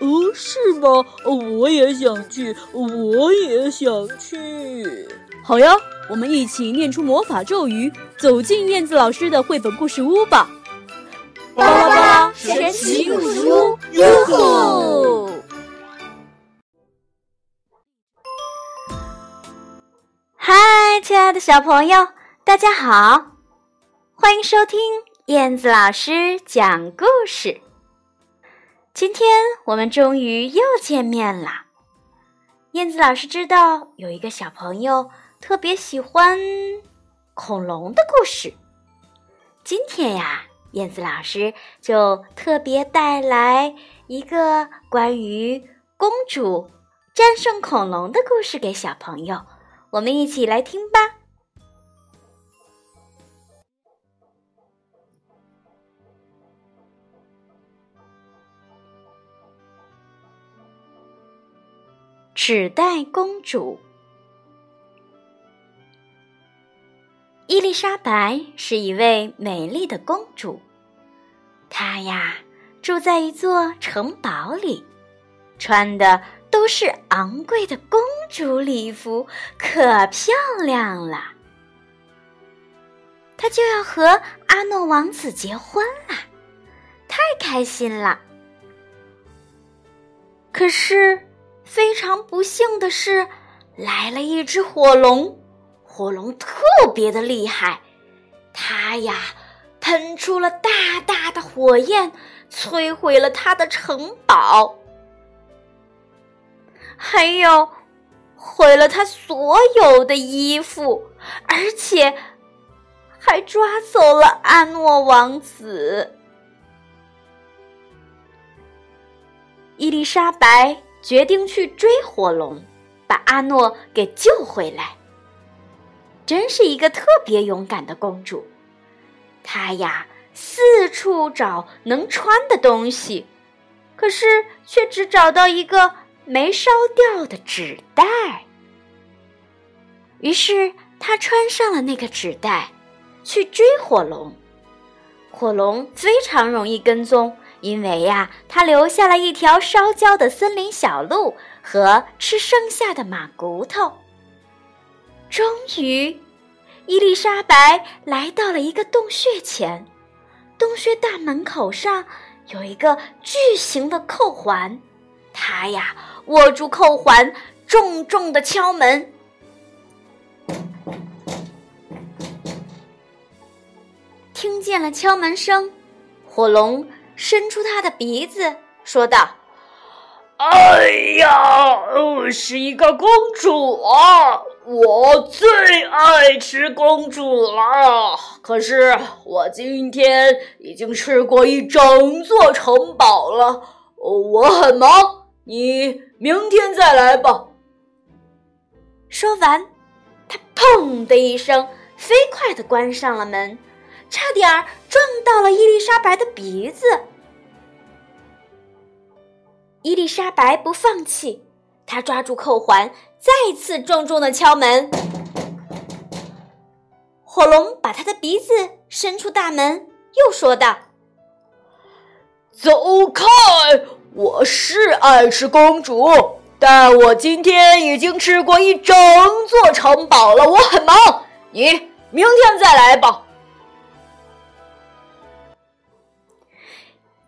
哦，是吗？我也想去，我也想去。好呀，我们一起念出魔法咒语，走进燕子老师的绘本故事屋吧。巴拉巴神奇故事屋，哟吼！嗨，亲爱的小朋友，大家好，欢迎收听燕子老师讲故事。今天我们终于又见面了。燕子老师知道有一个小朋友特别喜欢恐龙的故事，今天呀。燕子老师就特别带来一个关于公主战胜恐龙的故事给小朋友，我们一起来听吧。纸袋公主。伊丽莎白是一位美丽的公主，她呀住在一座城堡里，穿的都是昂贵的公主礼服，可漂亮了。她就要和阿诺王子结婚了，太开心了。可是非常不幸的是，来了一只火龙。火龙特别的厉害，它呀喷出了大大的火焰，摧毁了他的城堡，还有毁了他所有的衣服，而且还抓走了阿诺王子。伊丽莎白决定去追火龙，把阿诺给救回来。真是一个特别勇敢的公主，她呀四处找能穿的东西，可是却只找到一个没烧掉的纸袋。于是她穿上了那个纸袋，去追火龙。火龙非常容易跟踪，因为呀，他留下了一条烧焦的森林小路和吃剩下的马骨头。终于，伊丽莎白来到了一个洞穴前，洞穴大门口上有一个巨型的扣环，她呀握住扣环，重重的敲门。听见了敲门声，火龙伸出他的鼻子，说道。哎呀，我是一个公主啊！我最爱吃公主了。可是我今天已经吃过一整座城堡了，我很忙，你明天再来吧。说完，他砰的一声，飞快的关上了门，差点撞到了伊丽莎白的鼻子。伊丽莎白不放弃，她抓住扣环，再次重重的敲门。火龙把他的鼻子伸出大门，又说道：“走开！我是爱吃公主，但我今天已经吃过一整座城堡了，我很忙，你明天再来吧。”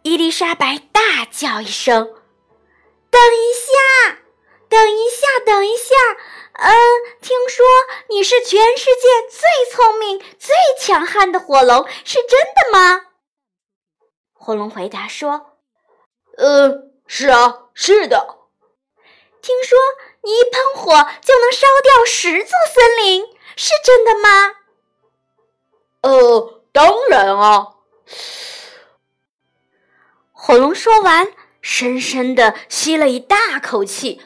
伊丽莎白大叫一声。等一下，等一下，等一下。嗯，听说你是全世界最聪明、最强悍的火龙，是真的吗？火龙回答说：“呃，是啊，是的。听说你一喷火就能烧掉十座森林，是真的吗？”呃，当然啊。火龙说完。深深的吸了一大口气，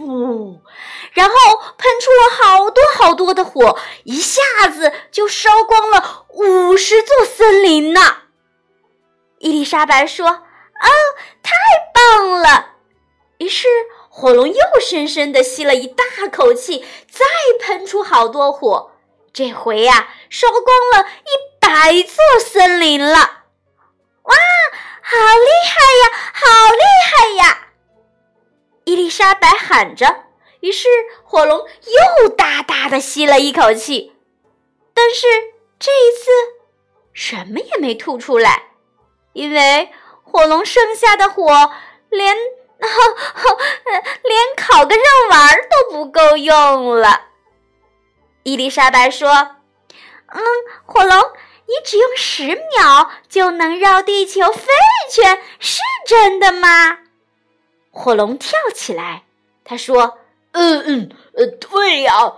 呼，然后喷出了好多好多的火，一下子就烧光了五十座森林呢。伊丽莎白说：“哦，太棒了！”于是火龙又深深的吸了一大口气，再喷出好多火，这回呀，烧光了一百座森林了。好厉害呀，好厉害呀！伊丽莎白喊着。于是火龙又大大的吸了一口气，但是这一次什么也没吐出来。因为火龙剩下的火连 连烤个肉丸都不够用了。伊丽莎白说：“嗯，火龙，你只用十秒就能绕地球飞一圈，是真的吗？”火龙跳起来，他说：“嗯嗯，呃，对呀。”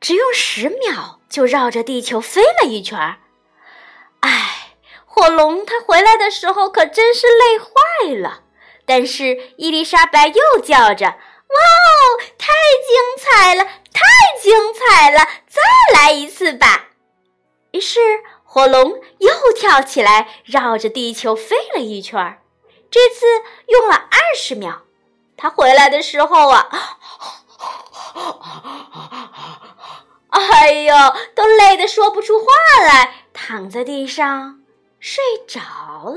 只用十秒就绕着地球飞了一圈儿，哎，火龙它回来的时候可真是累坏了。但是伊丽莎白又叫着：“哇哦，太精彩了，太精彩了！再来一次吧！”于是火龙又跳起来，绕着地球飞了一圈儿。这次用了二十秒，它回来的时候啊。哎呦，都累得说不出话来，躺在地上睡着了。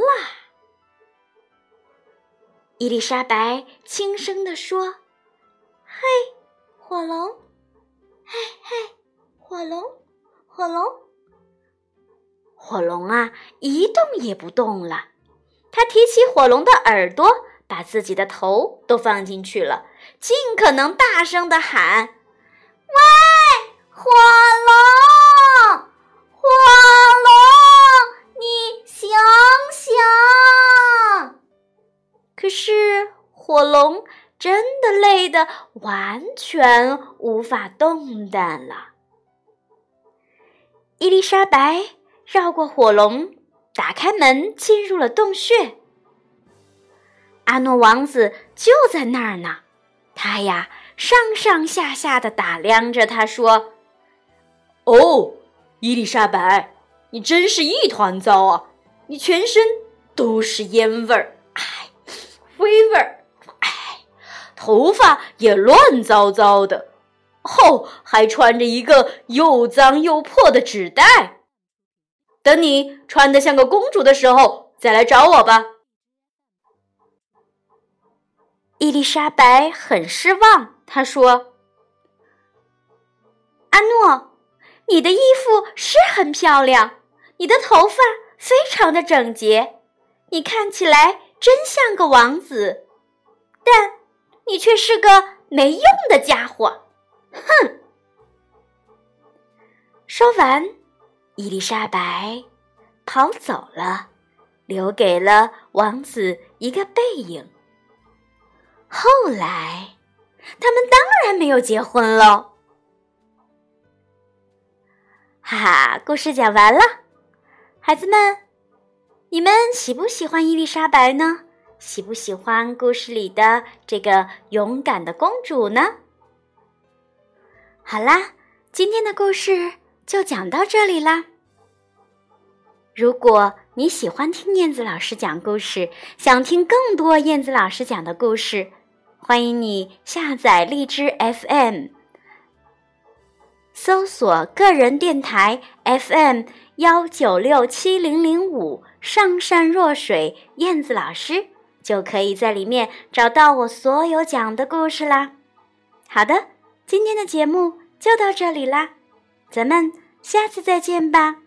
伊丽莎白轻声地说：“嘿，火龙，嘿嘿，火龙，火龙，火龙啊，一动也不动了。他提起火龙的耳朵，把自己的头都放进去了，尽可能大声的喊：‘喂！’”火龙，火龙，你醒醒！可是火龙真的累得完全无法动弹了。伊丽莎白绕过火龙，打开门，进入了洞穴。阿诺王子就在那儿呢，他呀上上下下的打量着，他说。哦，伊丽莎白，你真是一团糟啊！你全身都是烟味儿，哎，灰味儿，头发也乱糟糟的，哦，还穿着一个又脏又破的纸袋。等你穿得像个公主的时候，再来找我吧。伊丽莎白很失望，她说：“阿诺。”你的衣服是很漂亮，你的头发非常的整洁，你看起来真像个王子，但你却是个没用的家伙。哼！说完，伊丽莎白跑走了，留给了王子一个背影。后来，他们当然没有结婚喽。哈哈，故事讲完了，孩子们，你们喜不喜欢伊丽莎白呢？喜不喜欢故事里的这个勇敢的公主呢？好啦，今天的故事就讲到这里啦。如果你喜欢听燕子老师讲故事，想听更多燕子老师讲的故事，欢迎你下载荔枝 FM。搜索个人电台 FM 幺九六七零零五，上善若水燕子老师就可以在里面找到我所有讲的故事啦。好的，今天的节目就到这里啦，咱们下次再见吧。